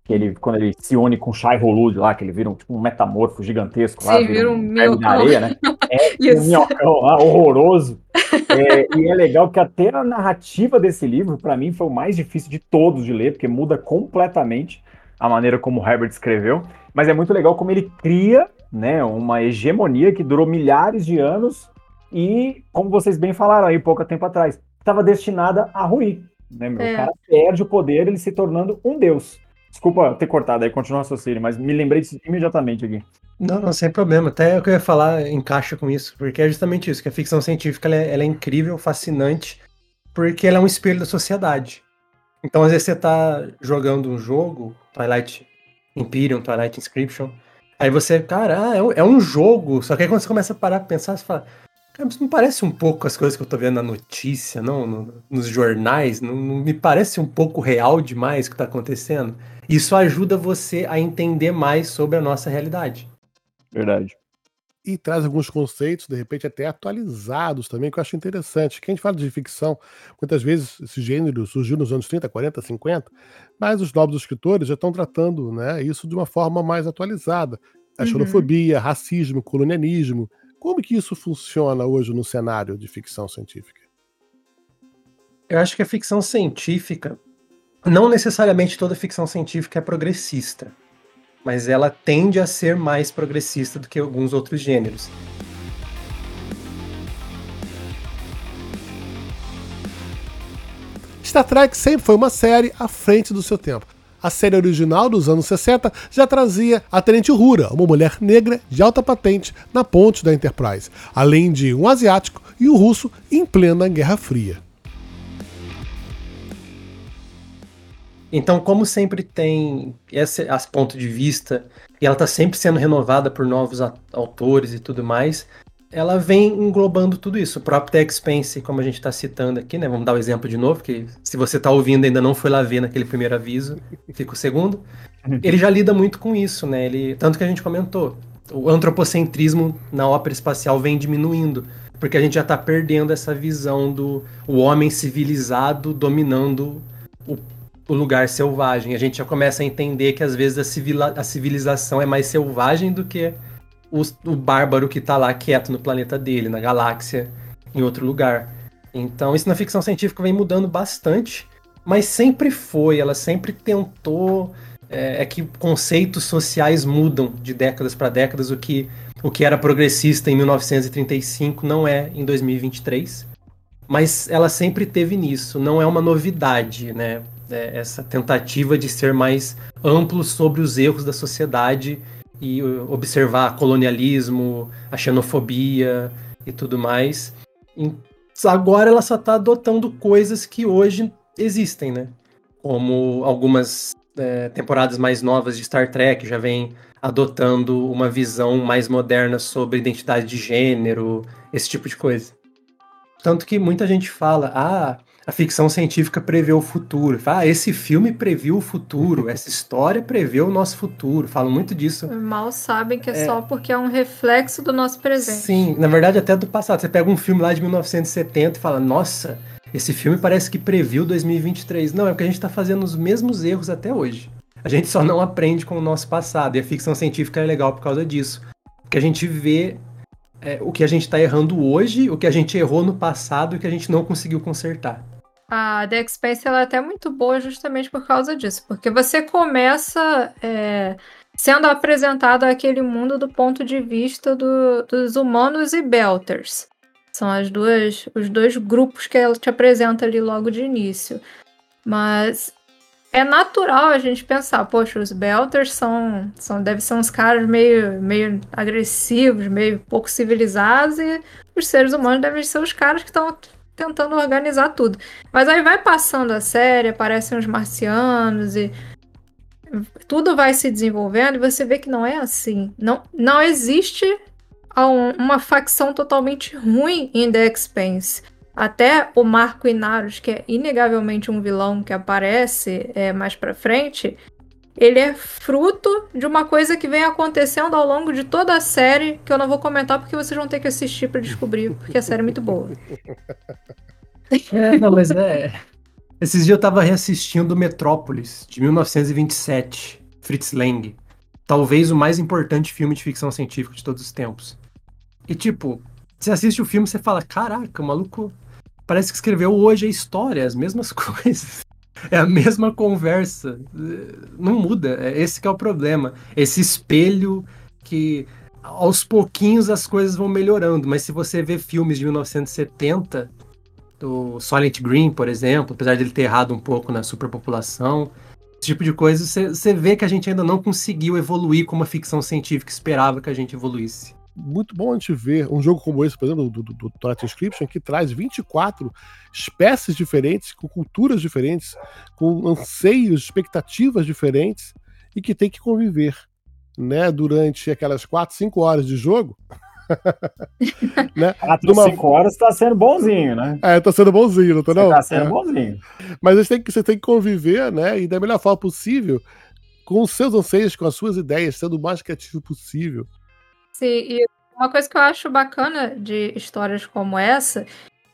Que ele, quando ele se une com Shai Hulud lá, que ele vira um, tipo, um metamorfo gigantesco lá, Sim, vira um da minhocão. areia, né? É um Isso. minhocão lá, horroroso. É, e é legal que até a narrativa desse livro, pra mim, foi o mais difícil de todos de ler, porque muda completamente a maneira como o Herbert escreveu. Mas é muito legal como ele cria né, uma hegemonia que durou milhares de anos e, como vocês bem falaram aí pouco tempo atrás, estava destinada a ruir. Né, meu? É. O cara perde o poder, ele se tornando um deus. Desculpa ter cortado aí, continuar o raciocínio, mas me lembrei disso imediatamente aqui. Não, não, sem problema. Até o que eu ia falar encaixa com isso, porque é justamente isso, que a ficção científica ela é, ela é incrível, fascinante, porque ela é um espelho da sociedade. Então, às vezes você tá jogando um jogo, Twilight Imperium, Twilight Inscription, aí você, cara, ah, é, um, é jogo, só que aí quando você começa a parar pra pensar, você fala, cara, isso não parece um pouco as coisas que eu tô vendo na notícia, não, no- nos jornais, não, não me parece um pouco real demais o que tá acontecendo? Isso ajuda você a entender mais sobre a nossa realidade. Verdade. e traz alguns conceitos, de repente, até atualizados também, que eu acho interessante. Que a gente fala de ficção, muitas vezes esse gênero surgiu nos anos 30, 40, 50, mas os novos escritores já estão tratando né, isso de uma forma mais atualizada. A Uhum. xenofobia, racismo, colonialismo. Como que isso funciona hoje no cenário de ficção científica? Eu acho que a ficção científica, não necessariamente toda ficção científica é progressista, mas ela tende a ser mais progressista do que alguns outros gêneros. Star Trek sempre foi uma série à frente do seu tempo. A série original dos anos 60 já trazia a Tenente Rura, uma mulher negra de alta patente na ponte da Enterprise, além de um asiático e um russo em plena Guerra Fria. Então, como sempre tem esse as ponto de vista, e ela está sempre sendo renovada por novos autores e tudo mais, ela vem englobando tudo isso. O próprio The Expanse, como a gente está citando aqui, né? Vamos dar o exemplo de novo, que se você está ouvindo ainda não foi lá ver naquele primeiro aviso, fica o segundo. Ele já lida muito com isso, né? Ele, tanto que a gente comentou, o antropocentrismo na ópera espacial vem diminuindo, porque a gente já está perdendo essa visão do o homem civilizado dominando o o lugar selvagem. A gente já começa a entender que às vezes a, civila- a civilização é mais selvagem do que o, o bárbaro que tá lá quieto no planeta dele, na galáxia, em outro lugar. Então isso na ficção científica vem mudando bastante, mas sempre foi, ela sempre tentou. É, é que conceitos sociais mudam de décadas para décadas, o que, o que era progressista em 1935 não é em 2023 mas ela sempre teve nisso, não é uma novidade, né? É, essa tentativa de ser mais amplo sobre os erros da sociedade e observar colonialismo, a xenofobia e tudo mais. E agora ela só está adotando coisas que hoje existem, né? Como algumas é, temporadas mais novas de Star Trek já vem adotando uma visão mais moderna sobre identidade de gênero, esse tipo de coisa. Tanto que muita gente fala, ah, a ficção científica prevê o futuro. Fala, ah, esse filme previu o futuro, essa história prevê o nosso futuro. Falam muito disso. Mal sabem que é, É. só porque é um reflexo do nosso presente. Sim, na verdade até do passado. Você pega um filme lá de 1970 e fala, nossa, esse filme parece que previu 2023. Não, é porque a gente está fazendo os mesmos erros até hoje. A gente só não aprende com o nosso passado. E a ficção científica é legal por causa disso. Porque a gente vê é, o que a gente está errando hoje, o que a gente errou no passado e o que a gente não conseguiu consertar. A The Expanse ela é até muito boa justamente por causa disso, porque você começa é, sendo apresentado aquele mundo do ponto de vista do, dos humanos e Belters. São as duas, os dois grupos que ela te apresenta ali logo de início. Mas é natural a gente pensar, poxa, os Belters são, são devem ser uns caras meio, meio agressivos, meio pouco civilizados, e os seres humanos devem ser os caras que estão tentando organizar tudo. Mas aí vai passando a série, aparecem os marcianos e tudo vai se desenvolvendo e você vê que não é assim. Não, não existe uma facção totalmente ruim em The Expanse. Até o Marco Inaros, que é inegavelmente um vilão que aparece é, mais pra frente, ele é fruto de uma coisa que vem acontecendo ao longo de toda a série, que eu não vou comentar porque vocês vão ter que assistir para descobrir, porque a série é muito boa. É, não, mas é. Esses dias eu tava reassistindo Metrópolis, de 1927, Fritz Lang. Talvez o mais importante filme de ficção científica de todos os tempos. E tipo, você assiste o filme e você fala, caraca, o maluco parece que escreveu hoje a história, as mesmas coisas. É a mesma conversa. Não muda. É esse é o problema. Esse espelho que aos pouquinhos as coisas vão melhorando. Mas se você vê filmes de 1970, do Silent Green, por exemplo, apesar de ele ter errado um pouco na superpopulação, esse tipo de coisa, você vê que a gente ainda não conseguiu evoluir como a ficção científica esperava que a gente evoluísse muito bom a gente ver um jogo como esse, por exemplo, do, do, do Twilight Inscription, que traz 24 espécies diferentes, com culturas diferentes, com anseios, expectativas diferentes, e que tem que conviver né, durante aquelas 4, 5 horas de jogo. né? 4, Numa... 5 horas está sendo bonzinho, né? É, tá sendo bonzinho, não tá não? Tá sendo é. bonzinho. Mas você tem, que, você tem que conviver, né? E da melhor forma possível, com os seus anseios, com as suas ideias, sendo o mais criativo possível. Sim, e uma coisa que eu acho bacana de histórias como essa,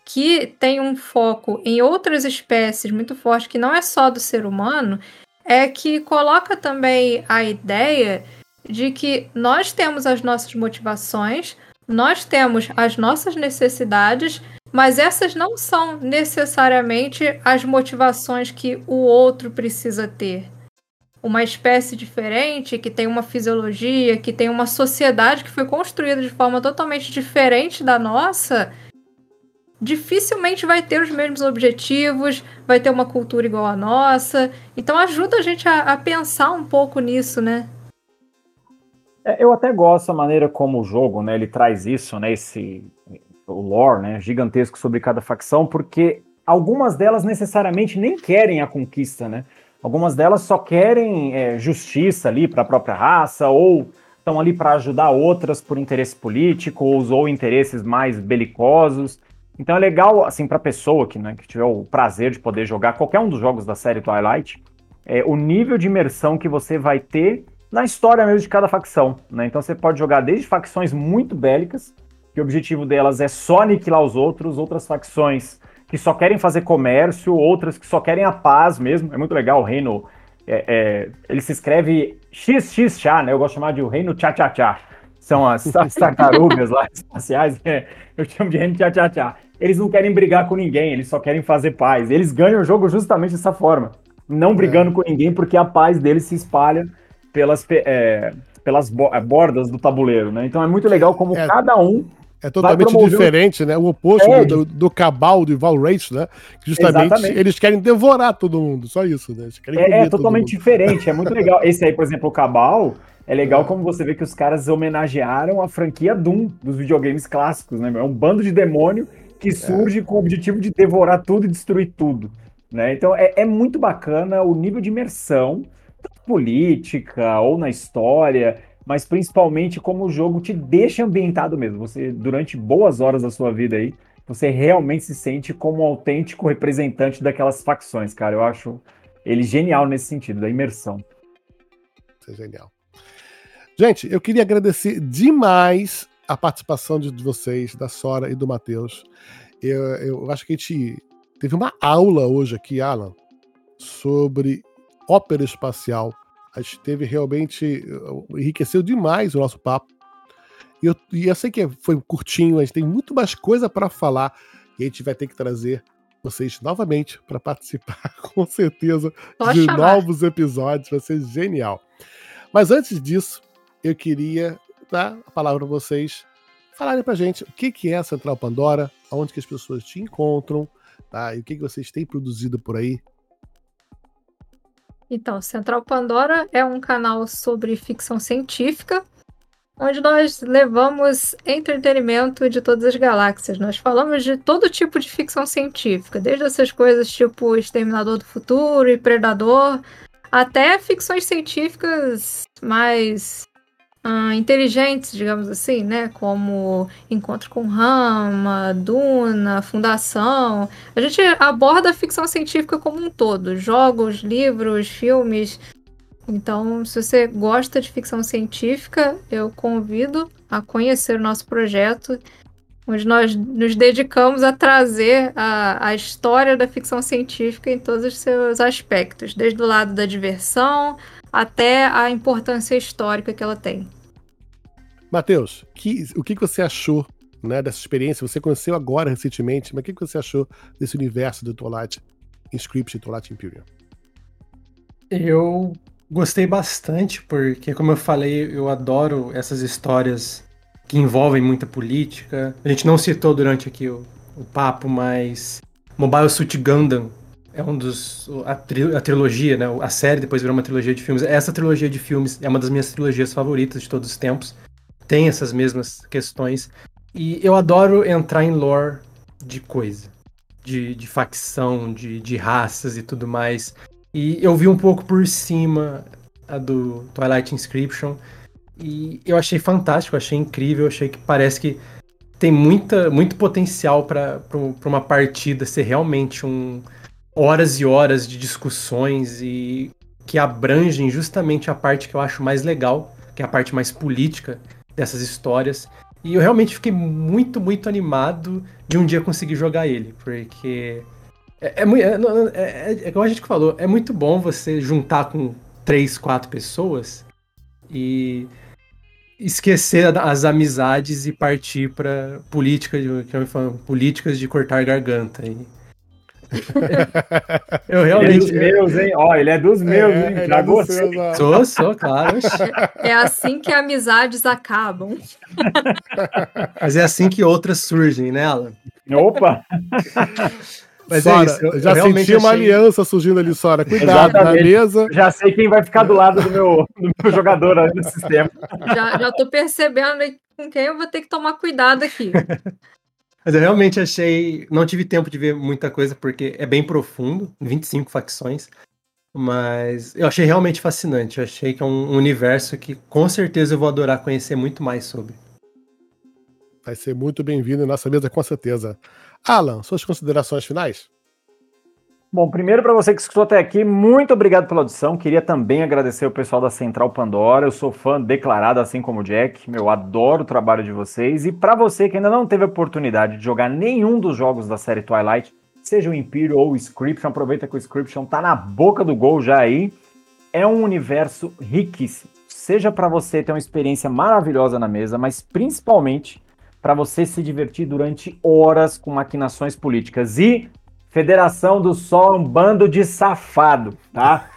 que tem um foco em outras espécies muito forte, que não é só do ser humano, é que coloca também a ideia de que nós temos as nossas motivações, nós temos as nossas necessidades, mas essas não são necessariamente as motivações que o outro precisa ter uma espécie diferente, que tem uma fisiologia, que tem uma sociedade que foi construída de forma totalmente diferente da nossa, dificilmente vai ter os mesmos objetivos, vai ter uma cultura igual a nossa. Então ajuda a gente a, a pensar um pouco nisso, né? É, eu até gosto da maneira como o jogo, né, ele traz isso, né, esse o lore, né, gigantesco sobre cada facção, porque algumas delas necessariamente nem querem a conquista, né? Algumas delas só querem é, justiça ali para a própria raça, ou estão ali para ajudar outras por interesse político, ou, interesses mais belicosos. Então é legal, assim, para a pessoa que, né, que tiver o prazer de poder jogar qualquer um dos jogos da série Twilight, é, o nível de imersão que você vai ter na história mesmo de cada facção. Né? Então você pode jogar desde facções muito bélicas, que o objetivo delas é só aniquilar os outros, outras facções que só querem fazer comércio, outras que só querem a paz mesmo. É muito legal o reino. É, é, ele se escreve XXX, né? Eu gosto de chamar de o reino Tchá-Tchá-Tchá. São as, as tartarugas lá espaciais. É, eu chamo de reino Tchá-Tchá-Tchá. Eles não querem brigar com ninguém, eles só querem fazer paz. Eles ganham o jogo justamente dessa forma. Não brigando é. com ninguém, porque a paz deles se espalha pelas, é, pelas bordas do tabuleiro, né? Então é muito legal como é. cada um é totalmente diferente, né? O oposto é. do, do, cabal do Val Race, né? Que justamente Exatamente. eles querem devorar todo mundo, só isso, né? é, é totalmente diferente, é muito legal. Esse aí, por exemplo, o Cabal, é legal como você vê que os caras homenagearam a franquia Doom dos videogames clássicos, né? É um bando de demônio que é. surge é. com o objetivo de devorar tudo e destruir tudo. Né? Então é, é muito bacana o nível de imersão, política ou na história mas principalmente como o jogo te deixa ambientado mesmo. Você, durante boas horas da sua vida aí, você realmente se sente como um autêntico representante daquelas facções, cara. Eu acho ele genial nesse sentido, da imersão. Isso é genial. Gente, eu queria agradecer demais a participação de vocês, da Sora e do Matheus. Eu, eu acho que a gente teve uma aula hoje aqui, Alan, sobre ópera espacial a gente teve realmente. enriqueceu demais o nosso papo. E eu, e eu sei que foi curtinho, a gente tem muito mais coisa para falar. E a gente vai ter que trazer vocês novamente para participar, com certeza, Só de chamar. novos episódios. Vai ser genial. Mas antes disso, eu queria dar a palavra para vocês falarem pra gente o que, que é a Central Pandora, onde que as pessoas te encontram, tá? E o que, que vocês têm produzido por aí. Então, Central Pandora é um canal sobre ficção científica, onde nós levamos entretenimento de todas as galáxias. Nós falamos de todo tipo de ficção científica, desde essas coisas tipo Exterminador do Futuro e Predador, até ficções científicas mais ah, inteligentes, digamos assim, né? Como Encontro com Rama, Duna, Fundação. A gente aborda a ficção científica como um todo, jogos, livros, filmes. Então, se você gosta de ficção científica, eu convido a conhecer o nosso projeto, onde nós nos dedicamos a trazer a, a história da ficção científica em todos os seus aspectos, desde o lado da diversão até a importância histórica que ela tem. Matheus, que, o que, que você achou né, dessa experiência? Você conheceu agora recentemente, mas o que, que você achou desse universo do Twilight Inscription e Twilight Imperium? Eu gostei bastante, porque, como eu falei, eu adoro essas histórias que envolvem muita política. A gente não citou durante aqui o, o papo, mas Mobile Suit Gundam é um dos. A, tri, a, trilogia, né? A série depois virou uma trilogia de filmes. Essa trilogia de filmes é uma das minhas trilogias favoritas de todos os tempos. Tem essas mesmas questões. E eu adoro entrar em lore de coisa. De, de facção, de, de raças e tudo mais. E eu vi um pouco por cima a do Twilight Inscription. E eu achei fantástico, achei incrível, achei que parece que tem muita, muito potencial para uma partida ser realmente um horas e horas de discussões e que abrangem justamente a parte que eu acho mais legal, que é a parte mais política dessas histórias. E eu realmente fiquei muito, muito animado de um dia conseguir jogar ele, porque é, é, é, é, é como a gente falou, é muito bom você juntar com três, quatro pessoas e esquecer as amizades e partir para política políticas de cortar garganta. E... eu realmente. Ele é dos meus, hein? Ó, ele é dos meus, É, hein? Já é dos gostei. ó. Sou, sou, claro. É assim que amizades acabam. Mas é assim que outras surgem, né, Alan? Opa! Mas Sora, é isso. Eu, já eu senti uma achei- aliança surgindo ali, Sora. Cuidado na mesa. Já sei quem vai ficar do lado do meu, do meu jogador ali no sistema. Já, já tô percebendo aí com quem eu vou ter que tomar cuidado aqui. Mas eu realmente achei. Não tive tempo de ver muita coisa, porque é bem profundo 25 facções. Mas eu achei realmente fascinante. Eu achei que é um universo que com certeza eu vou adorar conhecer muito mais sobre. Vai ser muito bem-vindo em nossa mesa, com certeza. Alan, suas considerações finais? Bom, primeiro para você que escutou até aqui, muito obrigado pela audição. Queria também agradecer o pessoal da Central Pandora. Eu sou fã declarado, assim como o Jack. Eu adoro o trabalho de vocês. E para você que ainda não teve a oportunidade de jogar nenhum dos jogos da série Twilight, seja o Imperial ou o Scription, aproveita que o Scription tá na boca do gol já aí. É um universo riquíssimo. Seja para você ter uma experiência maravilhosa na mesa, mas principalmente para você se divertir durante horas com maquinações políticas. E Federação do Sol é um bando de safado, tá?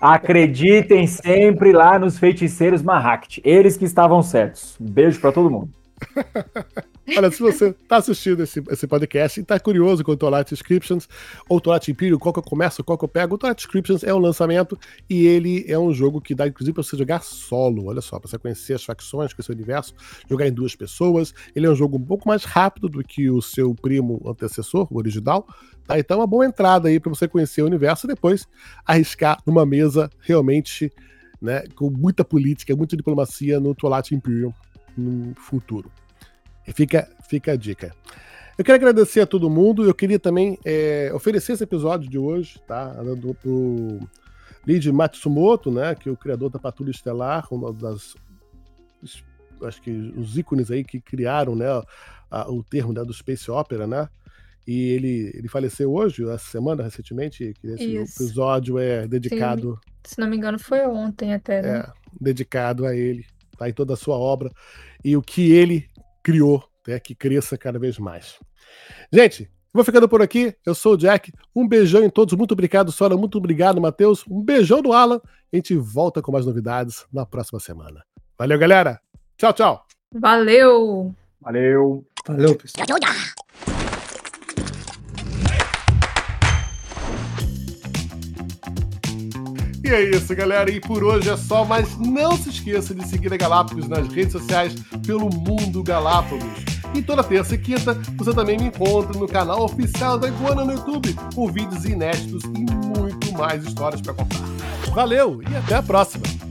Acreditem sempre lá nos feiticeiros Mahakt. Eles que estavam certos. Beijo para todo mundo. Olha, se você está assistindo esse, esse podcast e está curioso com o Twilight Inscriptions ou Twilight Imperium, qual que eu começo, qual que eu pego, o Twilight Inscriptions é um lançamento e ele é um jogo que dá, inclusive, para você jogar solo. Olha só, para você conhecer as facções, conhecer o universo, jogar em duas pessoas. Ele é um jogo um pouco mais rápido do que o seu primo antecessor, o original. Tá? Então é uma boa entrada aí para você conhecer o universo e depois arriscar numa mesa realmente né, com muita política, muita diplomacia no Twilight Imperium no futuro. E fica, fica a dica. Eu quero agradecer a todo mundo. Eu queria também é, oferecer esse episódio de hoje, tá? Do, pro Lid Matsumoto, né? Que é o criador da Patrulha Estelar, uma das. Acho que os ícones aí que criaram né, a- o termo né, do Space Opera, né? E ele, ele faleceu hoje, essa semana, recentemente. Que esse Isso. episódio é dedicado Se não me engano, foi ontem até, né? é, dedicado a ele, tá? Em toda a sua obra e o que ele criou, né? Que cresça cada vez mais. Gente, Vou ficando por aqui. Eu sou o Jack. Um beijão em todos. Muito obrigado, Sora. Muito obrigado, Matheus. Um beijão do Alan. A gente volta com mais novidades na próxima semana. Valeu, galera. Tchau, tchau. Valeu. Valeu. Valeu, pessoal. E é isso, galera. E por hoje é só, mas não se esqueça de seguir a Galápagos nas redes sociais pelo Mundo Galápagos. E toda terça e quinta você também me encontra no canal oficial da Iguana no YouTube, com vídeos inéditos e muito mais histórias para contar. Valeu e até a próxima!